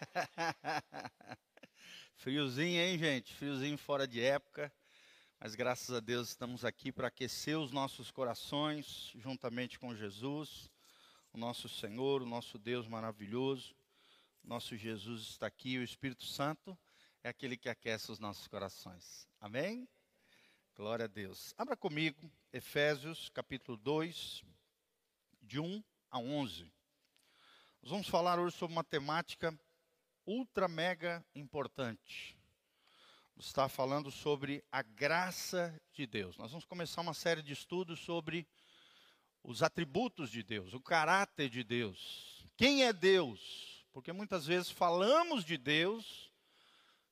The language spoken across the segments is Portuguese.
Friozinho, hein, gente? Friozinho fora de época. Mas graças a Deus estamos aqui para aquecer os nossos corações, juntamente com Jesus, o nosso Senhor, o nosso Deus maravilhoso. Nosso Jesus está aqui, o Espírito Santo é aquele que aquece os nossos corações. Amém? Glória a Deus. Abra comigo Efésios capítulo 2, de 1 a 11. Nós vamos falar hoje sobre uma temática ultra mega importante. Está falando sobre a graça de Deus. Nós vamos começar uma série de estudos sobre os atributos de Deus, o caráter de Deus. Quem é Deus? Porque muitas vezes falamos de Deus,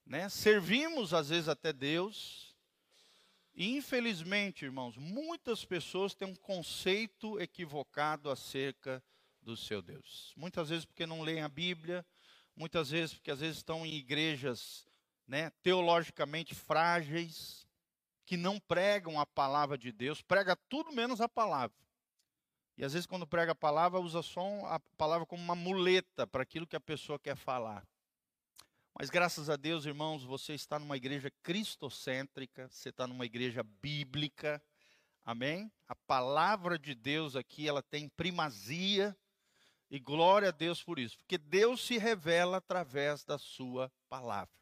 né? Servimos às vezes até Deus. E infelizmente, irmãos, muitas pessoas têm um conceito equivocado acerca do seu Deus. Muitas vezes porque não leem a Bíblia, muitas vezes porque às vezes estão em igrejas né, teologicamente frágeis, que não pregam a palavra de Deus, prega tudo menos a palavra. E às vezes quando prega a palavra, usa só a palavra como uma muleta para aquilo que a pessoa quer falar. Mas graças a Deus, irmãos, você está numa igreja cristocêntrica, você está numa igreja bíblica, amém? A palavra de Deus aqui, ela tem primazia e glória a Deus por isso, porque Deus se revela através da sua palavra.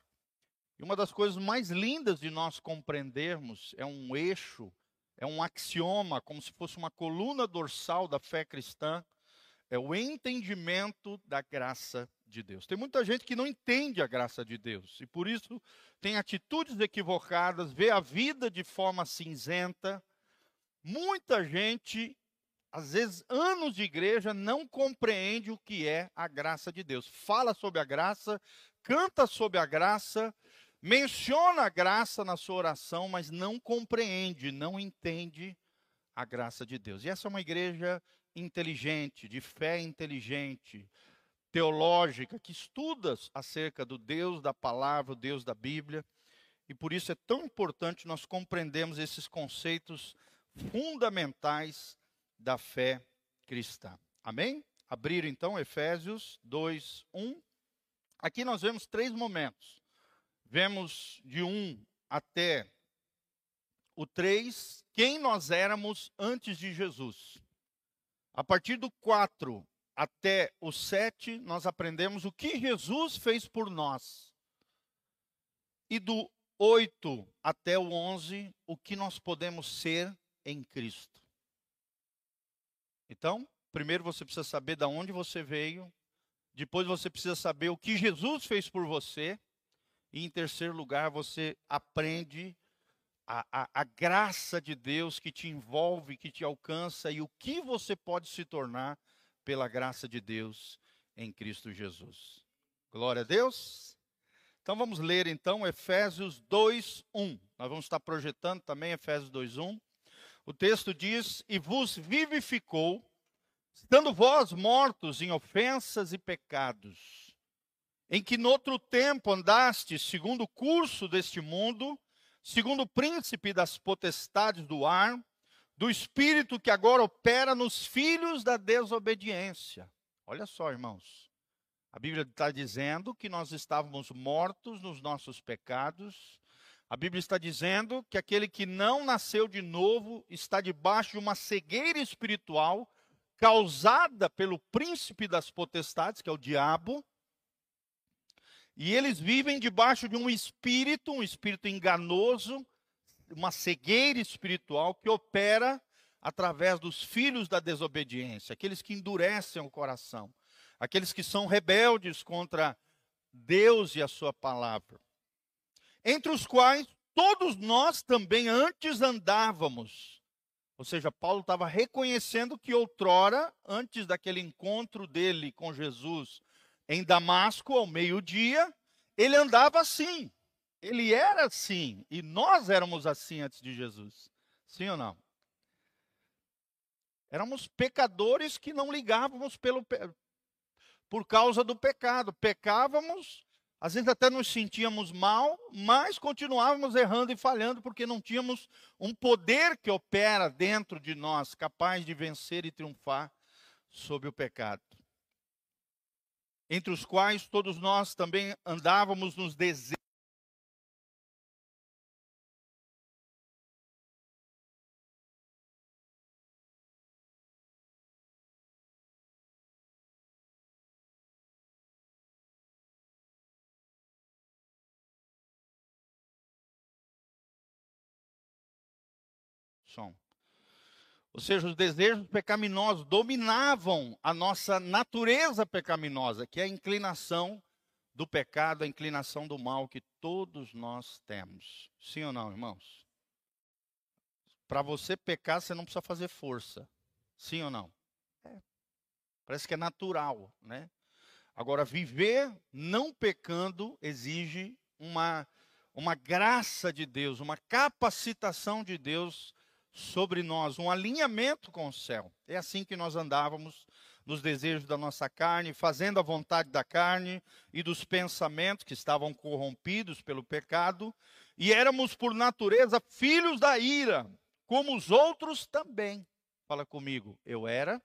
E uma das coisas mais lindas de nós compreendermos é um eixo, é um axioma, como se fosse uma coluna dorsal da fé cristã, é o entendimento da graça de Deus. Tem muita gente que não entende a graça de Deus e por isso tem atitudes equivocadas, vê a vida de forma cinzenta. Muita gente às vezes, anos de igreja, não compreende o que é a graça de Deus. Fala sobre a graça, canta sobre a graça, menciona a graça na sua oração, mas não compreende, não entende a graça de Deus. E essa é uma igreja inteligente, de fé inteligente, teológica, que estuda acerca do Deus da palavra, o Deus da Bíblia. E por isso é tão importante nós compreendermos esses conceitos fundamentais da fé cristã. Amém? Abrir então Efésios 2, 1. Aqui nós vemos três momentos. Vemos de 1 até o 3, quem nós éramos antes de Jesus. A partir do 4 até o 7, nós aprendemos o que Jesus fez por nós. E do 8 até o 11, o que nós podemos ser em Cristo. Então, primeiro você precisa saber de onde você veio, depois você precisa saber o que Jesus fez por você, e em terceiro lugar você aprende a, a, a graça de Deus que te envolve, que te alcança e o que você pode se tornar pela graça de Deus em Cristo Jesus. Glória a Deus. Então vamos ler então Efésios 2:1. Nós vamos estar projetando também Efésios 2:1. O texto diz: E vos vivificou, estando vós mortos em ofensas e pecados, em que noutro tempo andastes segundo o curso deste mundo, segundo o príncipe das potestades do ar, do espírito que agora opera nos filhos da desobediência. Olha só, irmãos. A Bíblia está dizendo que nós estávamos mortos nos nossos pecados, a Bíblia está dizendo que aquele que não nasceu de novo está debaixo de uma cegueira espiritual causada pelo príncipe das potestades, que é o diabo. E eles vivem debaixo de um espírito, um espírito enganoso, uma cegueira espiritual que opera através dos filhos da desobediência, aqueles que endurecem o coração, aqueles que são rebeldes contra Deus e a sua palavra entre os quais todos nós também antes andávamos. Ou seja, Paulo estava reconhecendo que outrora, antes daquele encontro dele com Jesus em Damasco, ao meio-dia, ele andava assim. Ele era assim. E nós éramos assim antes de Jesus. Sim ou não? Éramos pecadores que não ligávamos pelo, por causa do pecado. Pecávamos às vezes até nos sentíamos mal, mas continuávamos errando e falhando porque não tínhamos um poder que opera dentro de nós, capaz de vencer e triunfar sobre o pecado. entre os quais todos nós também andávamos nos desejos. Ou seja, os desejos pecaminosos dominavam a nossa natureza pecaminosa, que é a inclinação do pecado, a inclinação do mal que todos nós temos. Sim ou não, irmãos? Para você pecar, você não precisa fazer força. Sim ou não? É. Parece que é natural, né? Agora, viver não pecando exige uma, uma graça de Deus, uma capacitação de Deus sobre nós, um alinhamento com o céu. É assim que nós andávamos nos desejos da nossa carne, fazendo a vontade da carne e dos pensamentos que estavam corrompidos pelo pecado, e éramos por natureza filhos da ira, como os outros também. Fala comigo, eu era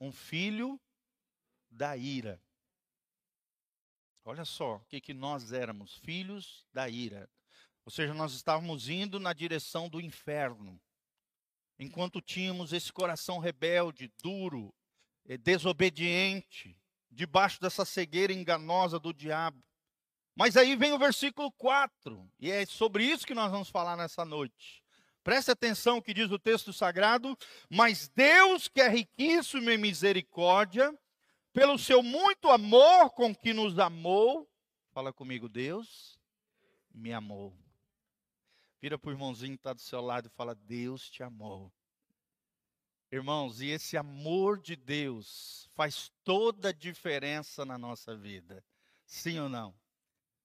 um filho da ira. Olha só o que, que nós éramos, filhos da ira. Ou seja, nós estávamos indo na direção do inferno enquanto tínhamos esse coração rebelde, duro, eh, desobediente, debaixo dessa cegueira enganosa do diabo. Mas aí vem o versículo 4, e é sobre isso que nós vamos falar nessa noite. Preste atenção que diz o texto sagrado: Mas Deus, que é riquíssimo em misericórdia, pelo seu muito amor com que nos amou, fala comigo, Deus me amou. Vira para o irmãozinho que está do seu lado e fala: Deus te amou. Irmãos, e esse amor de Deus faz toda a diferença na nossa vida. Sim ou não?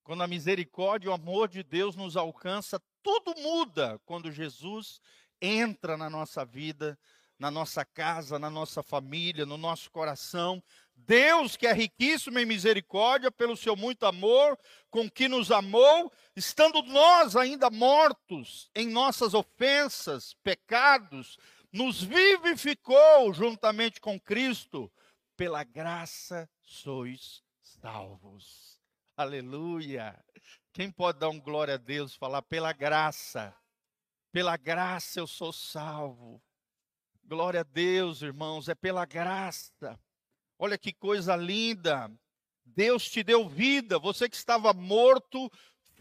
Quando a misericórdia e o amor de Deus nos alcança, tudo muda quando Jesus entra na nossa vida, na nossa casa, na nossa família, no nosso coração. Deus, que é riquíssimo em misericórdia, pelo seu muito amor, com que nos amou, estando nós ainda mortos em nossas ofensas, pecados, nos vivificou juntamente com Cristo, pela graça sois salvos. Aleluia. Quem pode dar um glória a Deus, falar pela graça? Pela graça eu sou salvo. Glória a Deus, irmãos, é pela graça. Olha que coisa linda. Deus te deu vida. Você que estava morto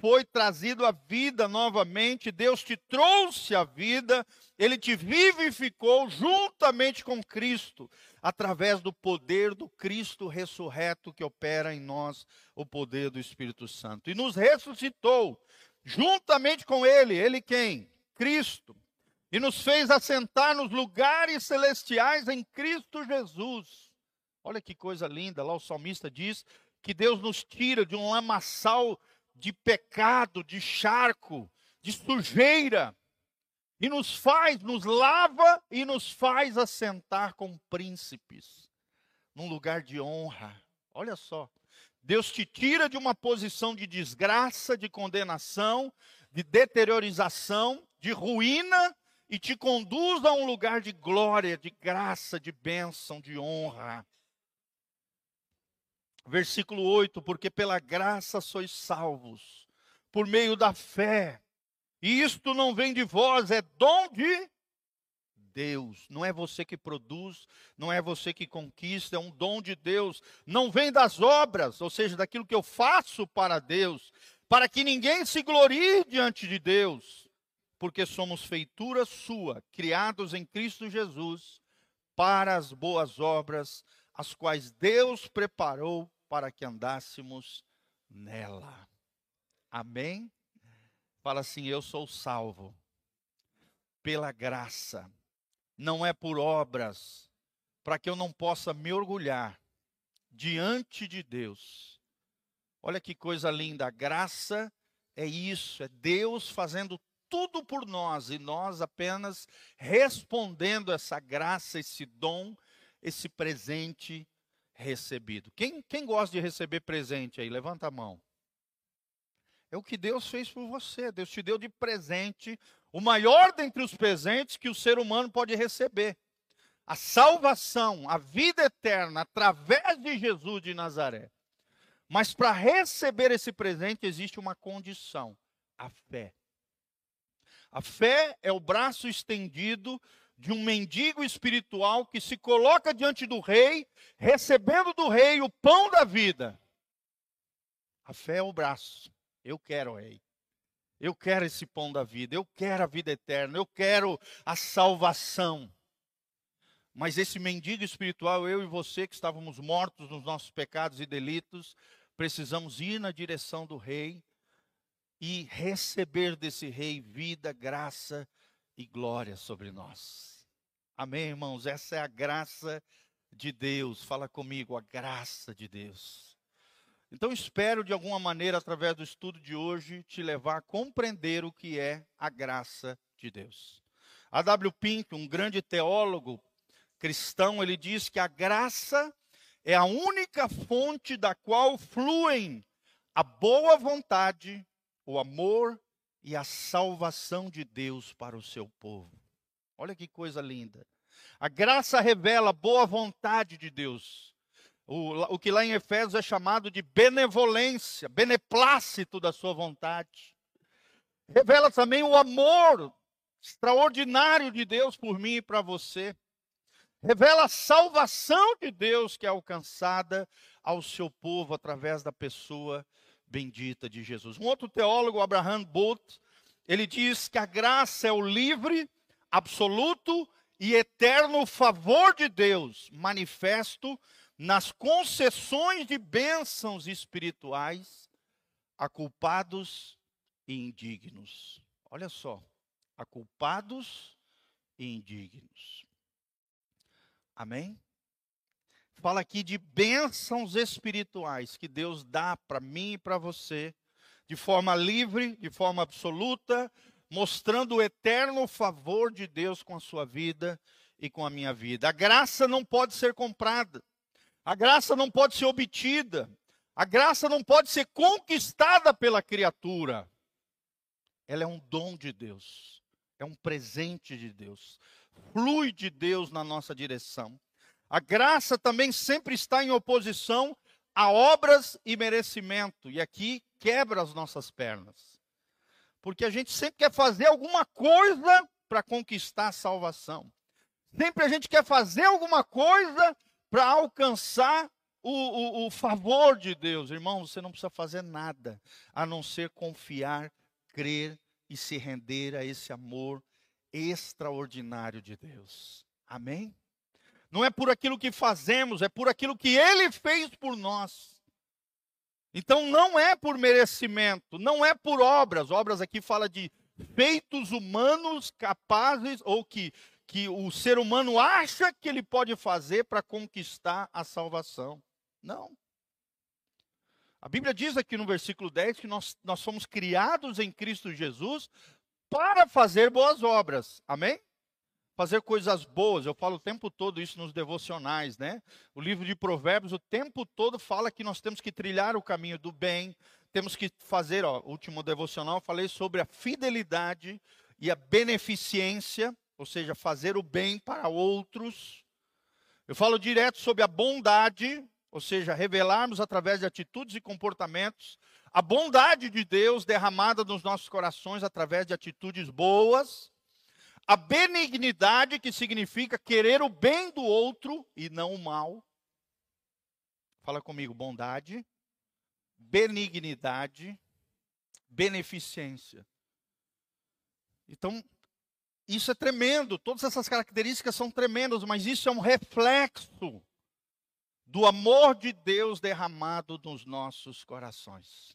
foi trazido à vida novamente. Deus te trouxe à vida. Ele te vivificou juntamente com Cristo, através do poder do Cristo ressurreto que opera em nós, o poder do Espírito Santo. E nos ressuscitou juntamente com Ele. Ele quem? Cristo e nos fez assentar nos lugares celestiais em Cristo Jesus. Olha que coisa linda, lá o salmista diz que Deus nos tira de um lamaçal de pecado, de charco, de sujeira, e nos faz, nos lava e nos faz assentar com príncipes, num lugar de honra. Olha só, Deus te tira de uma posição de desgraça, de condenação, de deteriorização, de ruína e te conduz a um lugar de glória, de graça, de bênção, de honra. Versículo 8: Porque pela graça sois salvos, por meio da fé. E isto não vem de vós, é dom de Deus. Não é você que produz, não é você que conquista, é um dom de Deus. Não vem das obras, ou seja, daquilo que eu faço para Deus, para que ninguém se glorie diante de Deus porque somos feitura sua, criados em Cristo Jesus, para as boas obras, as quais Deus preparou para que andássemos nela. Amém? Fala assim: Eu sou salvo pela graça, não é por obras, para que eu não possa me orgulhar diante de Deus. Olha que coisa linda, a graça é isso, é Deus fazendo tudo por nós e nós apenas respondendo essa graça, esse dom, esse presente recebido. Quem, quem gosta de receber presente aí? Levanta a mão. É o que Deus fez por você. Deus te deu de presente o maior dentre os presentes que o ser humano pode receber. a salvação, a vida eterna através de Jesus de Nazaré. Mas para receber esse presente existe uma condição: a fé. A fé é o braço estendido de um mendigo espiritual que se coloca diante do rei, recebendo do rei o pão da vida. A fé é o braço. Eu quero, rei. Eu quero esse pão da vida. Eu quero a vida eterna. Eu quero a salvação. Mas esse mendigo espiritual, eu e você que estávamos mortos nos nossos pecados e delitos, precisamos ir na direção do Rei e receber desse Rei vida, graça e glória sobre nós. Amém, irmãos? Essa é a graça de Deus. Fala comigo, a graça de Deus. Então, espero de alguma maneira, através do estudo de hoje, te levar a compreender o que é a graça de Deus. A W. Pink, um grande teólogo, cristão, ele diz que a graça é a única fonte da qual fluem a boa vontade, o amor e a salvação de Deus para o seu povo. Olha que coisa linda. A graça revela a boa vontade de Deus. O, o que lá em Efésios é chamado de benevolência, beneplácito da sua vontade. Revela também o amor extraordinário de Deus por mim e para você revela a salvação de Deus que é alcançada ao seu povo através da pessoa bendita de Jesus. Um outro teólogo, Abraham Bolt, ele diz que a graça é o livre, absoluto e eterno favor de Deus, manifesto nas concessões de bênçãos espirituais a culpados e indignos. Olha só, a culpados e indignos. Amém? Fala aqui de bênçãos espirituais que Deus dá para mim e para você, de forma livre, de forma absoluta, mostrando o eterno favor de Deus com a sua vida e com a minha vida. A graça não pode ser comprada, a graça não pode ser obtida, a graça não pode ser conquistada pela criatura. Ela é um dom de Deus, é um presente de Deus flui de Deus na nossa direção. A graça também sempre está em oposição a obras e merecimento. E aqui quebra as nossas pernas. Porque a gente sempre quer fazer alguma coisa para conquistar a salvação. Sempre a gente quer fazer alguma coisa para alcançar o, o, o, favor de Deus. Irmão, você não precisa fazer nada a não ser confiar, crer e se render a esse amor extraordinário de Deus. Amém? Não é por aquilo que fazemos, é por aquilo que Ele fez por nós. Então não é por merecimento, não é por obras. Obras aqui fala de feitos humanos capazes ou que que o ser humano acha que ele pode fazer para conquistar a salvação. Não. A Bíblia diz aqui no versículo 10 que nós, nós somos criados em Cristo Jesus para fazer boas obras. Amém? Fazer coisas boas. Eu falo o tempo todo isso nos devocionais, né? O livro de Provérbios o tempo todo fala que nós temos que trilhar o caminho do bem, temos que fazer, ó, último devocional, eu falei sobre a fidelidade e a beneficência, ou seja, fazer o bem para outros. Eu falo direto sobre a bondade, ou seja, revelarmos através de atitudes e comportamentos a bondade de Deus derramada nos nossos corações através de atitudes boas, a benignidade, que significa querer o bem do outro e não o mal. Fala comigo, bondade, benignidade, beneficência. Então, isso é tremendo, todas essas características são tremendas, mas isso é um reflexo do amor de Deus derramado nos nossos corações.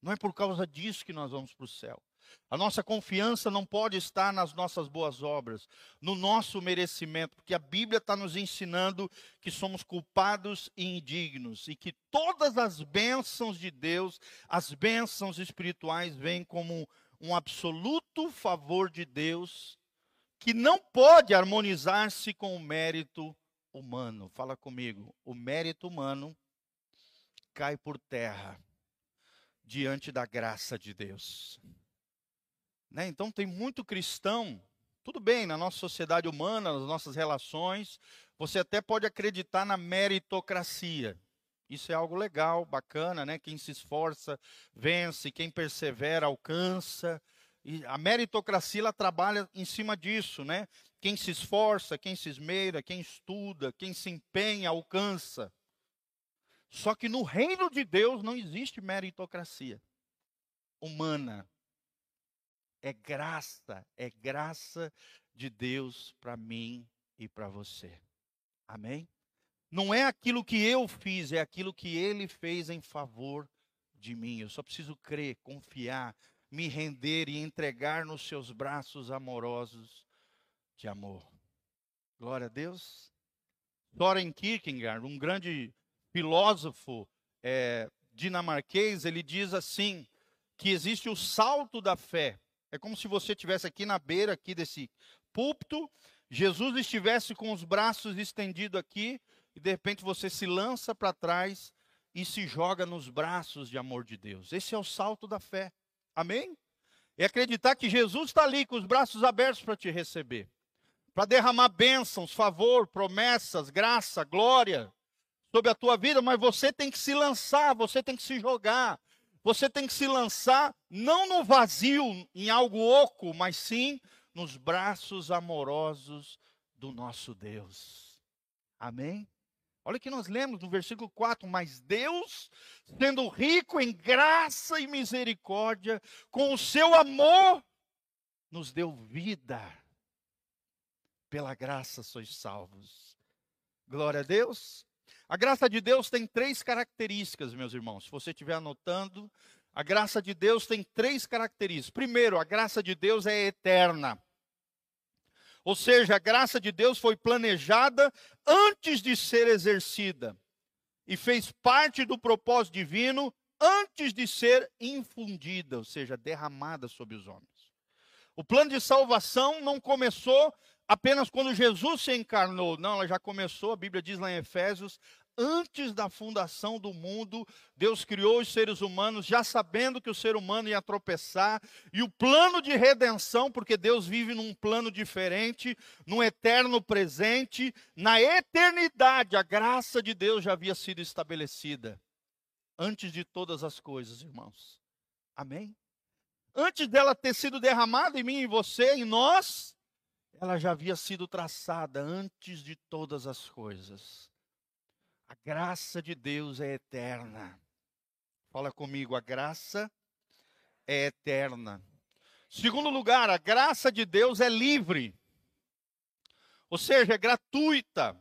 Não é por causa disso que nós vamos para o céu. A nossa confiança não pode estar nas nossas boas obras, no nosso merecimento, porque a Bíblia está nos ensinando que somos culpados e indignos e que todas as bênçãos de Deus, as bênçãos espirituais, vêm como um absoluto favor de Deus que não pode harmonizar-se com o mérito humano. Fala comigo, o mérito humano cai por terra diante da graça de Deus. Né? Então tem muito cristão Tudo bem, na nossa sociedade humana, nas nossas relações, você até pode acreditar na meritocracia. Isso é algo legal, bacana, né? Quem se esforça vence, quem persevera alcança. E a meritocracia ela trabalha em cima disso, né? Quem se esforça, quem se esmeira, quem estuda, quem se empenha, alcança. Só que no reino de Deus não existe meritocracia humana. É graça, é graça de Deus para mim e para você. Amém? Não é aquilo que eu fiz, é aquilo que ele fez em favor de mim. Eu só preciso crer, confiar, me render e entregar nos seus braços amorosos de amor. Glória a Deus. Soren Kierkegaard, um grande filósofo é, dinamarquês, ele diz assim que existe o salto da fé. É como se você estivesse aqui na beira aqui desse púlpito, Jesus estivesse com os braços estendidos aqui e de repente você se lança para trás e se joga nos braços de amor de Deus. Esse é o salto da fé. Amém? É acreditar que Jesus está ali com os braços abertos para te receber, para derramar bênçãos, favor, promessas, graça, glória sobre a tua vida, mas você tem que se lançar, você tem que se jogar, você tem que se lançar não no vazio, em algo oco, mas sim nos braços amorosos do nosso Deus. Amém? Olha que nós lemos no versículo 4: Mas Deus, sendo rico em graça e misericórdia, com o seu amor, nos deu vida. Pela graça sois salvos. Glória a Deus. A graça de Deus tem três características, meus irmãos. Se você estiver anotando, a graça de Deus tem três características. Primeiro, a graça de Deus é eterna. Ou seja, a graça de Deus foi planejada antes de ser exercida e fez parte do propósito divino antes de ser infundida, ou seja, derramada sobre os homens. O plano de salvação não começou apenas quando Jesus se encarnou, não, ela já começou, a Bíblia diz lá em Efésios, antes da fundação do mundo, Deus criou os seres humanos, já sabendo que o ser humano ia tropeçar, e o plano de redenção, porque Deus vive num plano diferente, num eterno presente, na eternidade, a graça de Deus já havia sido estabelecida, antes de todas as coisas, irmãos. Amém? Antes dela ter sido derramada em mim, em você, em nós, ela já havia sido traçada antes de todas as coisas. A graça de Deus é eterna. Fala comigo, a graça é eterna. Segundo lugar, a graça de Deus é livre. Ou seja, é gratuita.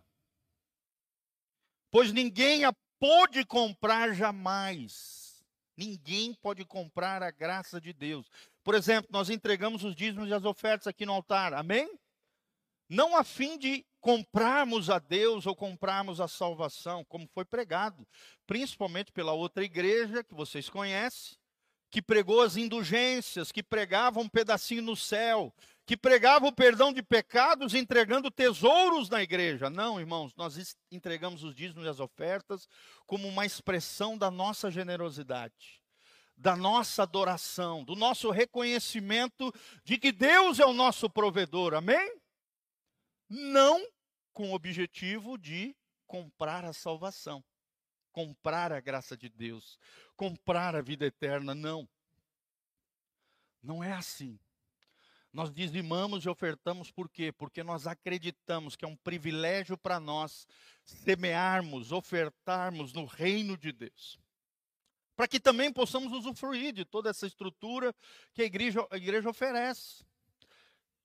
Pois ninguém a pôde comprar jamais. Ninguém pode comprar a graça de Deus. Por exemplo, nós entregamos os dízimos e as ofertas aqui no altar. Amém? Não a fim de comprarmos a Deus ou comprarmos a salvação, como foi pregado, principalmente pela outra igreja que vocês conhecem, que pregou as indulgências, que pregava um pedacinho no céu, que pregava o perdão de pecados entregando tesouros na igreja. Não, irmãos, nós entregamos os dízimos e as ofertas como uma expressão da nossa generosidade, da nossa adoração, do nosso reconhecimento de que Deus é o nosso provedor. Amém? Não com o objetivo de comprar a salvação, comprar a graça de Deus, comprar a vida eterna. Não. Não é assim. Nós dizimamos e ofertamos por quê? Porque nós acreditamos que é um privilégio para nós semearmos, ofertarmos no reino de Deus. Para que também possamos usufruir de toda essa estrutura que a igreja, a igreja oferece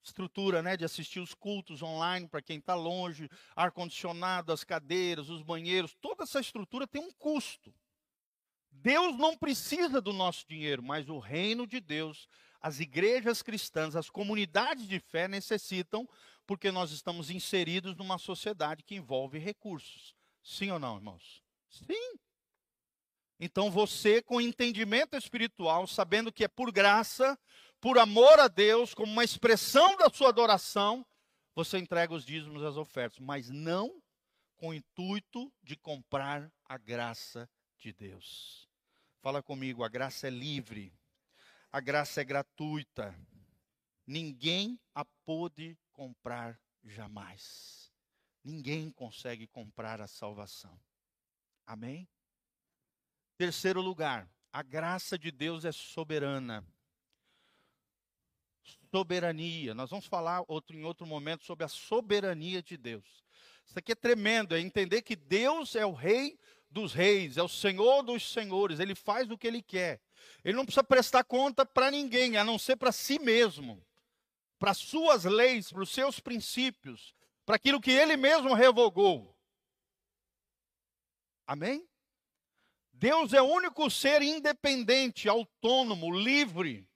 estrutura né, de assistir os cultos online para quem está longe, ar-condicionado, as cadeiras, os banheiros, toda essa estrutura tem um custo. Deus não precisa do nosso dinheiro, mas o reino de Deus, as igrejas cristãs, as comunidades de fé necessitam, porque nós estamos inseridos numa sociedade que envolve recursos. Sim ou não, irmãos? Sim. Então você, com entendimento espiritual, sabendo que é por graça, por amor a Deus, como uma expressão da sua adoração, você entrega os dízimos e as ofertas, mas não com o intuito de comprar a graça de Deus. Fala comigo, a graça é livre, a graça é gratuita. ninguém a pôde comprar jamais. Ninguém consegue comprar a salvação. Amém? Terceiro lugar, a graça de Deus é soberana. Soberania. Nós vamos falar outro, em outro momento sobre a soberania de Deus. Isso aqui é tremendo, é entender que Deus é o rei dos reis, é o senhor dos senhores, ele faz o que ele quer. Ele não precisa prestar conta para ninguém, a não ser para si mesmo, para suas leis, para os seus princípios, para aquilo que ele mesmo revogou. Amém? Deus é o único ser independente, autônomo, livre,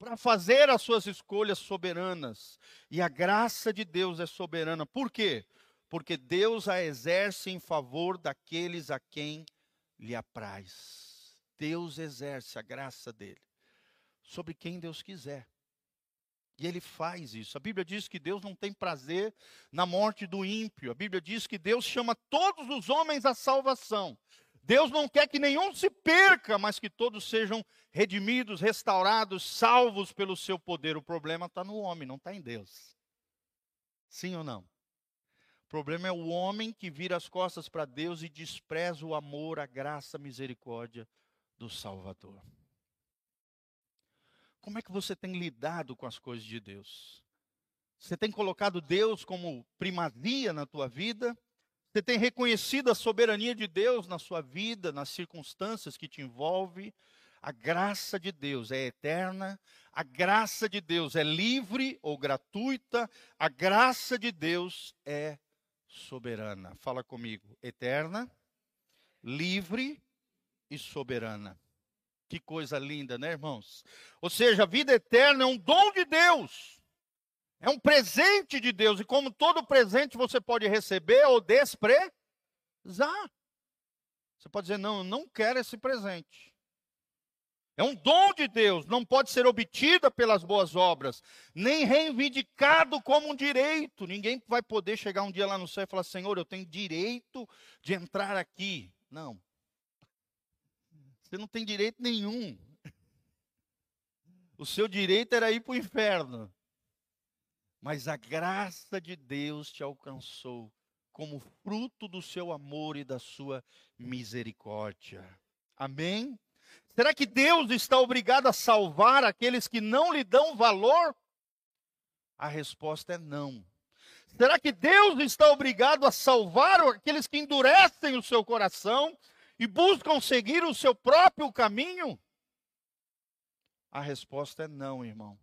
para fazer as suas escolhas soberanas. E a graça de Deus é soberana. Por quê? Porque Deus a exerce em favor daqueles a quem lhe apraz. Deus exerce a graça dele sobre quem Deus quiser. E ele faz isso. A Bíblia diz que Deus não tem prazer na morte do ímpio. A Bíblia diz que Deus chama todos os homens à salvação. Deus não quer que nenhum se perca, mas que todos sejam redimidos, restaurados, salvos pelo seu poder. O problema está no homem, não está em Deus. Sim ou não? O problema é o homem que vira as costas para Deus e despreza o amor, a graça, a misericórdia do Salvador. Como é que você tem lidado com as coisas de Deus? Você tem colocado Deus como primazia na tua vida? Você tem reconhecido a soberania de Deus na sua vida, nas circunstâncias que te envolvem? A graça de Deus é eterna, a graça de Deus é livre ou gratuita, a graça de Deus é soberana. Fala comigo, eterna, livre e soberana. Que coisa linda, né, irmãos? Ou seja, a vida eterna é um dom de Deus. É um presente de Deus, e como todo presente você pode receber ou desprezar. Você pode dizer, não, eu não quero esse presente. É um dom de Deus, não pode ser obtida pelas boas obras, nem reivindicado como um direito. Ninguém vai poder chegar um dia lá no céu e falar: Senhor, eu tenho direito de entrar aqui. Não. Você não tem direito nenhum. O seu direito era ir para o inferno mas a graça de Deus te alcançou como fruto do seu amor e da sua misericórdia. Amém? Será que Deus está obrigado a salvar aqueles que não lhe dão valor? A resposta é não. Será que Deus está obrigado a salvar aqueles que endurecem o seu coração e buscam seguir o seu próprio caminho? A resposta é não, irmão.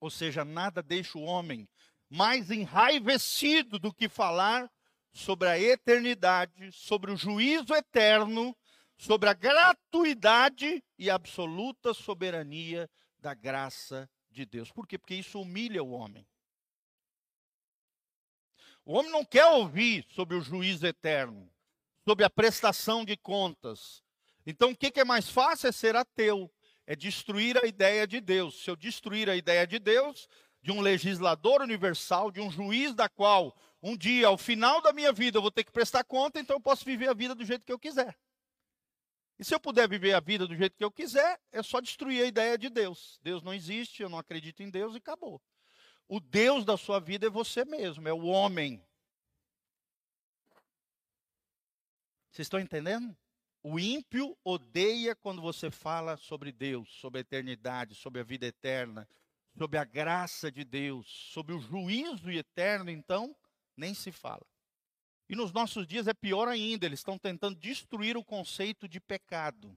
Ou seja, nada deixa o homem mais enraivecido do que falar sobre a eternidade, sobre o juízo eterno, sobre a gratuidade e absoluta soberania da graça de Deus. Por quê? Porque isso humilha o homem. O homem não quer ouvir sobre o juízo eterno, sobre a prestação de contas. Então, o que é mais fácil é ser ateu é destruir a ideia de Deus. Se eu destruir a ideia de Deus, de um legislador universal, de um juiz da qual um dia, ao final da minha vida, eu vou ter que prestar conta, então eu posso viver a vida do jeito que eu quiser. E se eu puder viver a vida do jeito que eu quiser, é só destruir a ideia de Deus. Deus não existe, eu não acredito em Deus e acabou. O Deus da sua vida é você mesmo, é o homem. Vocês estão entendendo? O ímpio odeia quando você fala sobre Deus, sobre a eternidade, sobre a vida eterna, sobre a graça de Deus, sobre o juízo eterno, então, nem se fala. E nos nossos dias é pior ainda, eles estão tentando destruir o conceito de pecado.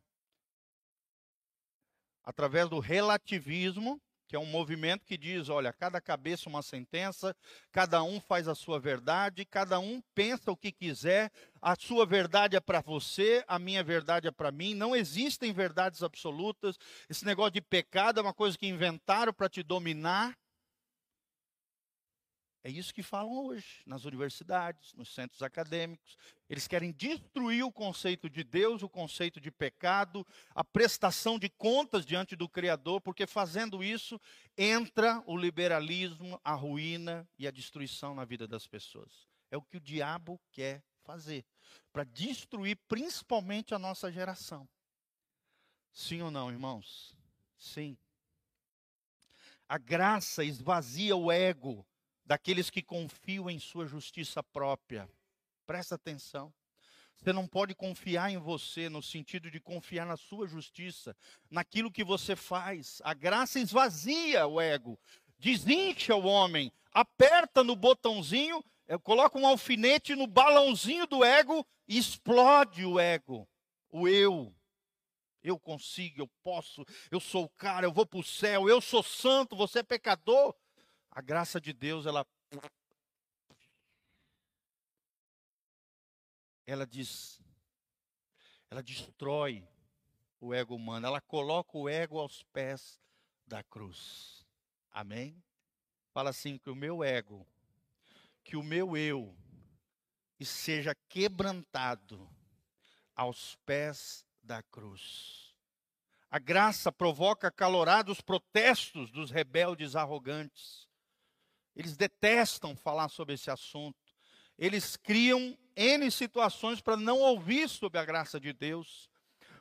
Através do relativismo, que é um movimento que diz: olha, cada cabeça uma sentença, cada um faz a sua verdade, cada um pensa o que quiser, a sua verdade é para você, a minha verdade é para mim. Não existem verdades absolutas. Esse negócio de pecado é uma coisa que inventaram para te dominar. É isso que falam hoje nas universidades, nos centros acadêmicos. Eles querem destruir o conceito de Deus, o conceito de pecado, a prestação de contas diante do Criador, porque fazendo isso entra o liberalismo, a ruína e a destruição na vida das pessoas. É o que o diabo quer fazer para destruir principalmente a nossa geração. Sim ou não, irmãos? Sim. A graça esvazia o ego daqueles que confiam em sua justiça própria. Presta atenção. Você não pode confiar em você no sentido de confiar na sua justiça, naquilo que você faz. A graça esvazia o ego, desincha o homem, aperta no botãozinho, eh, coloca um alfinete no balãozinho do ego e explode o ego, o eu. Eu consigo, eu posso, eu sou o cara, eu vou para o céu, eu sou santo, você é pecador. A graça de Deus, ela ela diz, ela destrói o ego humano, ela coloca o ego aos pés da cruz. Amém? Fala assim que o meu ego, que o meu eu seja quebrantado aos pés da cruz. A graça provoca calorados protestos dos rebeldes arrogantes. Eles detestam falar sobre esse assunto. Eles criam N situações para não ouvir sobre a graça de Deus.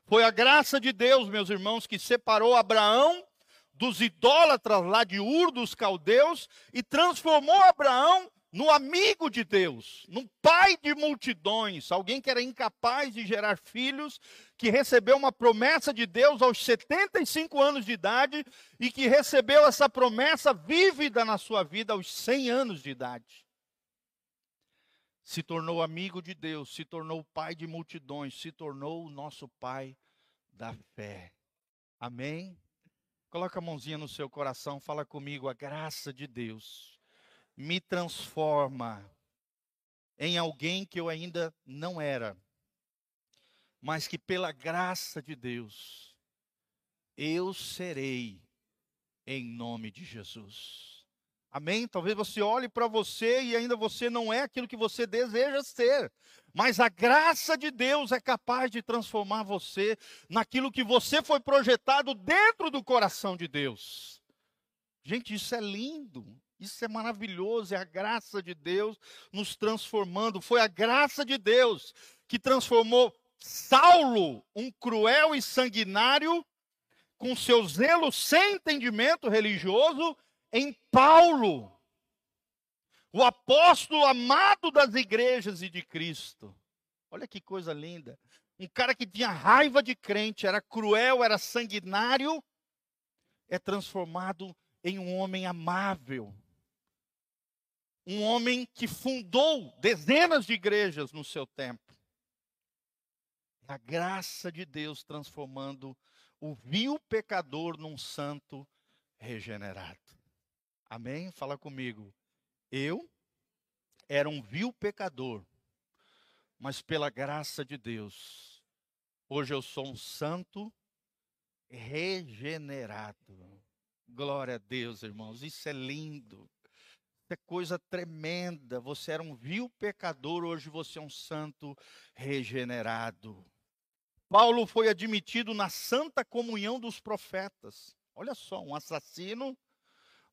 Foi a graça de Deus, meus irmãos, que separou Abraão dos idólatras lá de Ur dos caldeus e transformou Abraão no amigo de Deus, no pai de multidões, alguém que era incapaz de gerar filhos, que recebeu uma promessa de Deus aos 75 anos de idade e que recebeu essa promessa vívida na sua vida aos 100 anos de idade se tornou amigo de Deus, se tornou pai de multidões, se tornou o nosso pai da fé. Amém? Coloca a mãozinha no seu coração, fala comigo, a graça de Deus me transforma em alguém que eu ainda não era, mas que pela graça de Deus eu serei em nome de Jesus. Amém? Talvez você olhe para você e ainda você não é aquilo que você deseja ser. Mas a graça de Deus é capaz de transformar você naquilo que você foi projetado dentro do coração de Deus. Gente, isso é lindo. Isso é maravilhoso, é a graça de Deus nos transformando. Foi a graça de Deus que transformou Saulo, um cruel e sanguinário, com seu zelo sem entendimento religioso, em Paulo, o apóstolo amado das igrejas e de Cristo. Olha que coisa linda. Um cara que tinha raiva de crente, era cruel, era sanguinário, é transformado em um homem amável. Um homem que fundou dezenas de igrejas no seu tempo. A graça de Deus transformando o vil pecador num santo regenerado. Amém? Fala comigo. Eu era um vil pecador, mas pela graça de Deus, hoje eu sou um santo regenerado. Glória a Deus, irmãos. Isso é lindo. É coisa tremenda. Você era um vil pecador, hoje você é um santo regenerado. Paulo foi admitido na santa comunhão dos profetas. Olha só, um assassino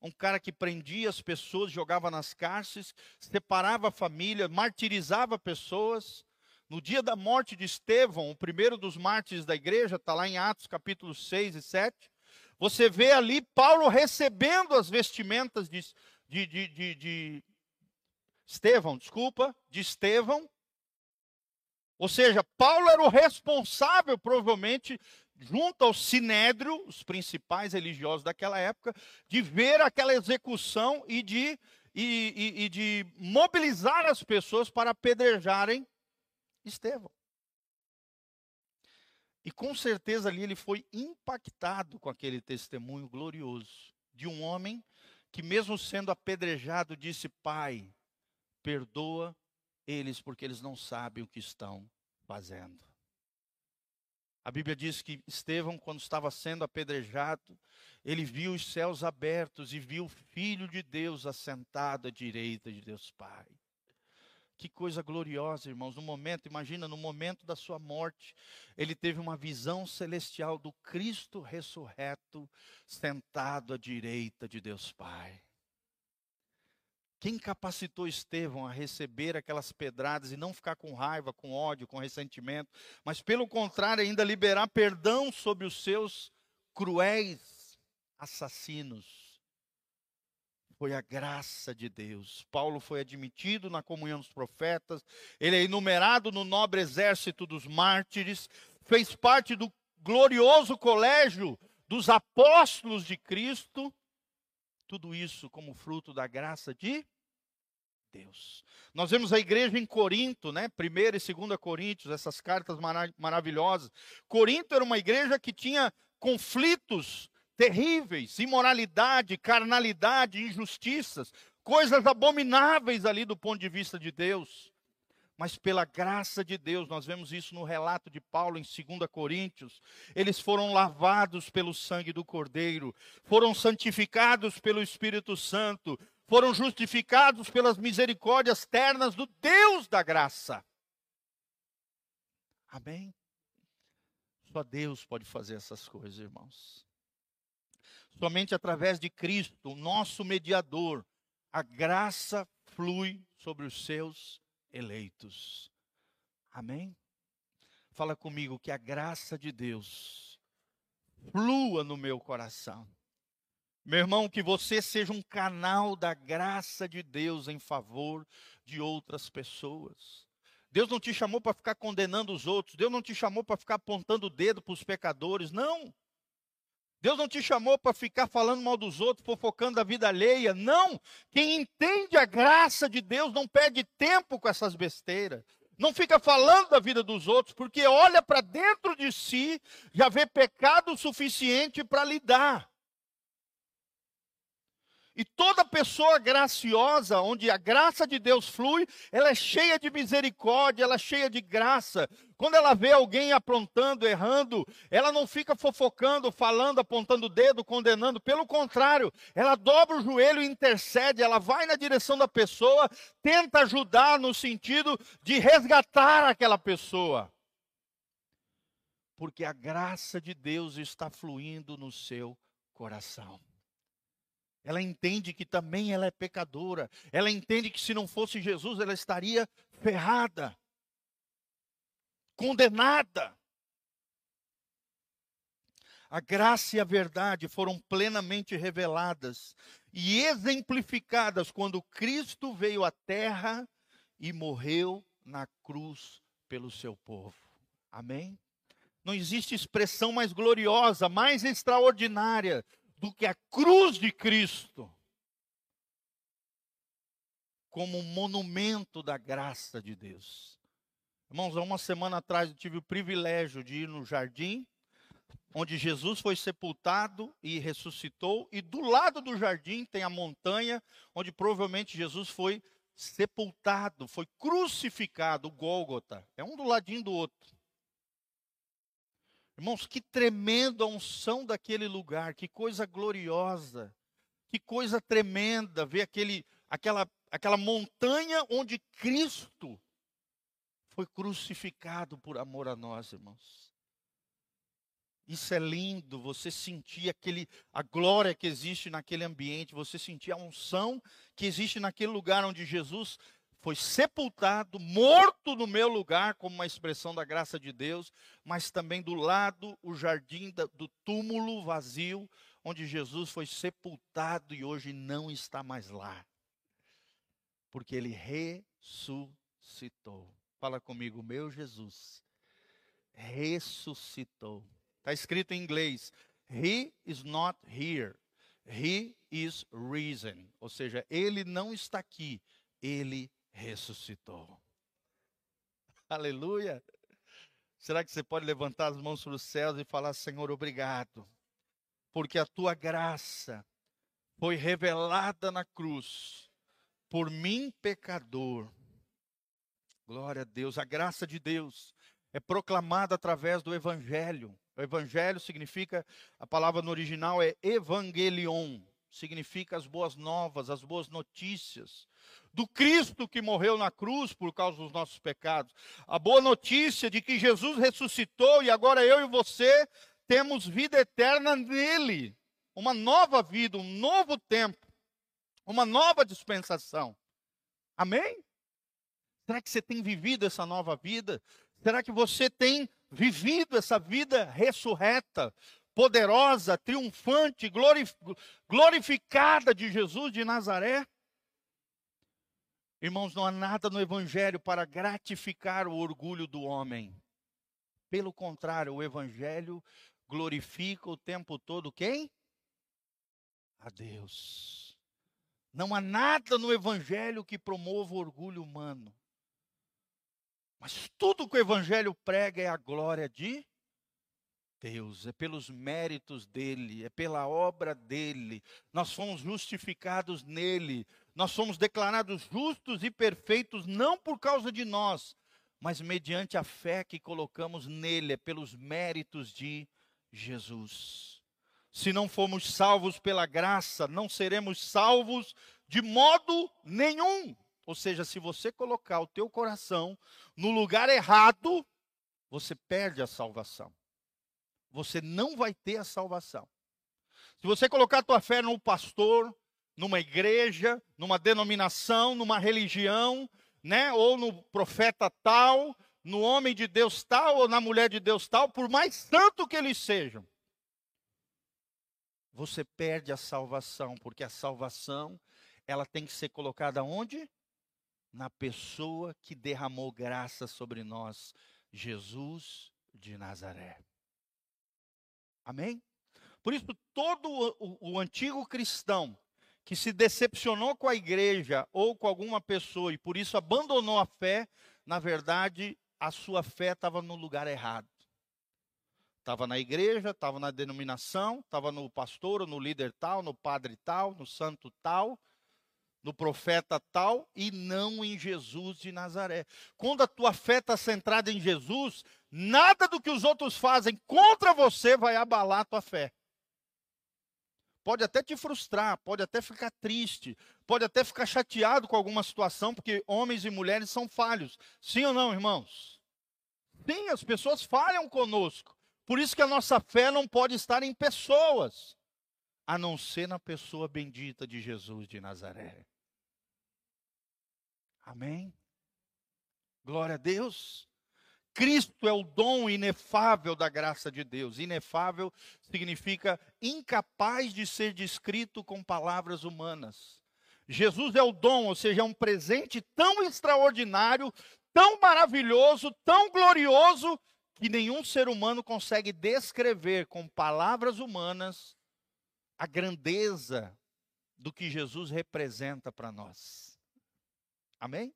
um cara que prendia as pessoas, jogava nas cárceres, separava a família, martirizava pessoas. No dia da morte de Estevão, o primeiro dos mártires da igreja, está lá em Atos capítulo 6 e 7. Você vê ali Paulo recebendo as vestimentas de, de, de, de, de Estevão, desculpa, de Estevão. Ou seja, Paulo era o responsável, provavelmente, junto ao sinédrio, os principais religiosos daquela época, de ver aquela execução e de, e, e, e de mobilizar as pessoas para apedrejarem Estevão. E com certeza ali ele foi impactado com aquele testemunho glorioso de um homem que, mesmo sendo apedrejado, disse: Pai, perdoa eles porque eles não sabem o que estão fazendo. A Bíblia diz que Estevão, quando estava sendo apedrejado, ele viu os céus abertos e viu o Filho de Deus assentado à direita de Deus Pai. Que coisa gloriosa, irmãos. No momento, imagina, no momento da sua morte, ele teve uma visão celestial do Cristo ressurreto, sentado à direita de Deus Pai. Quem capacitou Estevão a receber aquelas pedradas e não ficar com raiva, com ódio, com ressentimento, mas pelo contrário, ainda liberar perdão sobre os seus cruéis assassinos? Foi a graça de Deus. Paulo foi admitido na comunhão dos profetas, ele é enumerado no nobre exército dos mártires, fez parte do glorioso colégio dos apóstolos de Cristo, tudo isso como fruto da graça de Deus. Nós vemos a igreja em Corinto, né? 1 e 2 Coríntios, essas cartas maravilhosas. Corinto era uma igreja que tinha conflitos terríveis, imoralidade, carnalidade, injustiças, coisas abomináveis ali do ponto de vista de Deus. Mas pela graça de Deus, nós vemos isso no relato de Paulo em 2 Coríntios, eles foram lavados pelo sangue do Cordeiro, foram santificados pelo Espírito Santo, foram justificados pelas misericórdias ternas do Deus da graça. Amém? Só Deus pode fazer essas coisas, irmãos. Somente através de Cristo, nosso mediador, a graça flui sobre os seus eleitos. Amém? Fala comigo que a graça de Deus flua no meu coração. Meu irmão, que você seja um canal da graça de Deus em favor de outras pessoas. Deus não te chamou para ficar condenando os outros, Deus não te chamou para ficar apontando o dedo para os pecadores, não. Deus não te chamou para ficar falando mal dos outros, fofocando a vida alheia, não. Quem entende a graça de Deus não perde tempo com essas besteiras. Não fica falando da vida dos outros, porque olha para dentro de si, já vê pecado suficiente para lidar. E toda pessoa graciosa, onde a graça de Deus flui, ela é cheia de misericórdia, ela é cheia de graça. Quando ela vê alguém aprontando, errando, ela não fica fofocando, falando, apontando o dedo, condenando. Pelo contrário, ela dobra o joelho e intercede, ela vai na direção da pessoa, tenta ajudar no sentido de resgatar aquela pessoa. Porque a graça de Deus está fluindo no seu coração. Ela entende que também ela é pecadora. Ela entende que se não fosse Jesus, ela estaria ferrada, condenada. A graça e a verdade foram plenamente reveladas e exemplificadas quando Cristo veio à terra e morreu na cruz pelo seu povo. Amém? Não existe expressão mais gloriosa, mais extraordinária do que a cruz de Cristo como um monumento da graça de Deus. Irmãos, há uma semana atrás eu tive o privilégio de ir no jardim, onde Jesus foi sepultado e ressuscitou, e do lado do jardim tem a montanha onde provavelmente Jesus foi sepultado, foi crucificado, o Gólgota. É um do ladinho do outro. Irmãos, que tremenda unção daquele lugar, que coisa gloriosa, que coisa tremenda ver aquele, aquela, aquela montanha onde Cristo foi crucificado por amor a nós, irmãos. Isso é lindo, você sentir aquele, a glória que existe naquele ambiente, você sentir a unção que existe naquele lugar onde Jesus foi sepultado, morto no meu lugar, como uma expressão da graça de Deus, mas também do lado o jardim do túmulo vazio, onde Jesus foi sepultado e hoje não está mais lá. Porque ele ressuscitou. Fala comigo, meu Jesus ressuscitou. Está escrito em inglês: He is not here. He is risen. Ou seja, ele não está aqui, ele ressuscitou. Aleluia. Será que você pode levantar as mãos para os céus e falar: Senhor, obrigado, porque a tua graça foi revelada na cruz por mim, pecador. Glória a Deus, a graça de Deus é proclamada através do Evangelho. O Evangelho significa, a palavra no original é evangelion, significa as boas novas, as boas notícias do Cristo que morreu na cruz por causa dos nossos pecados. A boa notícia de que Jesus ressuscitou e agora eu e você temos vida eterna nele. Uma nova vida, um novo tempo, uma nova dispensação. Amém? Será que você tem vivido essa nova vida? Será que você tem vivido essa vida ressurreta poderosa, triunfante, glorificada de Jesus de Nazaré. Irmãos, não há nada no Evangelho para gratificar o orgulho do homem. Pelo contrário, o Evangelho glorifica o tempo todo quem? A Deus. Não há nada no Evangelho que promova o orgulho humano. Mas tudo que o Evangelho prega é a glória de Deus, é pelos méritos dele, é pela obra dele. Nós fomos justificados nele, nós somos declarados justos e perfeitos não por causa de nós, mas mediante a fé que colocamos nele, é pelos méritos de Jesus. Se não formos salvos pela graça, não seremos salvos de modo nenhum. Ou seja, se você colocar o teu coração no lugar errado, você perde a salvação. Você não vai ter a salvação. Se você colocar a tua fé no pastor, numa igreja, numa denominação, numa religião, né, ou no profeta tal, no homem de Deus tal ou na mulher de Deus tal, por mais santo que eles sejam, você perde a salvação, porque a salvação ela tem que ser colocada onde? na pessoa que derramou graça sobre nós, Jesus de Nazaré. Amém? Por isso, todo o, o, antigo cristão que se decepcionou com a igreja ou com alguma pessoa e por isso abandonou a fé, na verdade, a sua fé estava no lugar errado. Estava na igreja, estava na denominação, estava no pastor, no líder tal, no padre tal, no santo tal, no profeta tal e não em Jesus de Nazaré. Quando a tua fé está centrada em Jesus, nada do que os outros fazem contra você vai abalar a tua fé. Pode até te frustrar, pode até ficar triste, pode até ficar chateado com alguma situação, porque homens e mulheres são falhos. Sim ou não, irmãos? Sim, as pessoas falham conosco. Por isso que a nossa fé não pode estar em pessoas, a não ser na pessoa bendita de Jesus de Nazaré. Amém? Glória a Deus. Cristo é o dom inefável da graça de Deus. Inefável significa incapaz de ser descrito com palavras humanas. Jesus é o dom, ou seja, é um presente tão extraordinário, tão maravilhoso, tão glorioso, que nenhum ser humano consegue descrever com palavras humanas a grandeza do que Jesus representa para nós. Amém?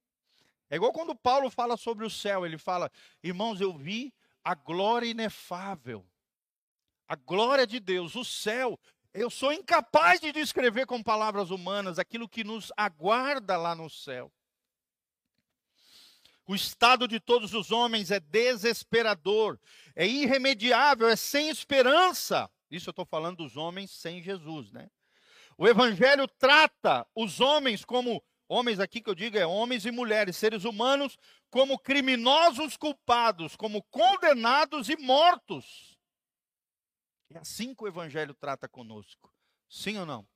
É igual quando Paulo fala sobre o céu, ele fala: irmãos, eu vi a glória inefável, a glória de Deus, o céu. Eu sou incapaz de descrever com palavras humanas aquilo que nos aguarda lá no céu. O estado de todos os homens é desesperador, é irremediável, é sem esperança. Isso eu estou falando dos homens sem Jesus, né? O Evangelho trata os homens como Homens aqui que eu digo é homens e mulheres, seres humanos, como criminosos culpados, como condenados e mortos. É assim que o Evangelho trata conosco. Sim ou não?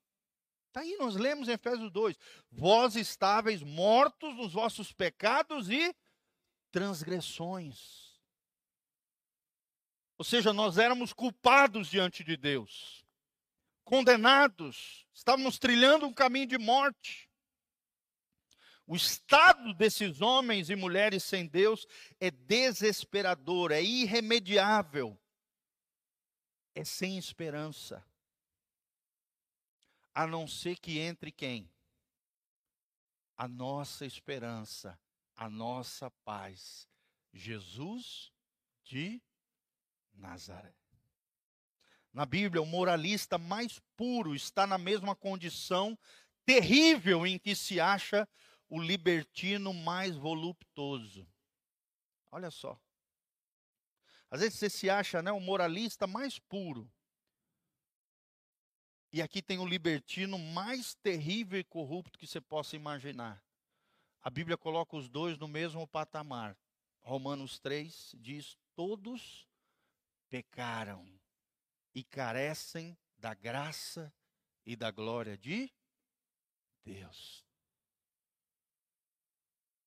Está aí, nós lemos em Efésios 2: Vós estáveis mortos nos vossos pecados e transgressões. Ou seja, nós éramos culpados diante de Deus, condenados, estávamos trilhando um caminho de morte. O estado desses homens e mulheres sem Deus é desesperador, é irremediável, é sem esperança. A não ser que entre quem? A nossa esperança, a nossa paz. Jesus de Nazaré. Na Bíblia, o moralista mais puro está na mesma condição terrível em que se acha o libertino mais voluptuoso. Olha só. Às vezes você se acha né, o moralista mais puro. E aqui tem o libertino mais terrível e corrupto que você possa imaginar. A Bíblia coloca os dois no mesmo patamar. Romanos 3 diz: Todos pecaram e carecem da graça e da glória de Deus.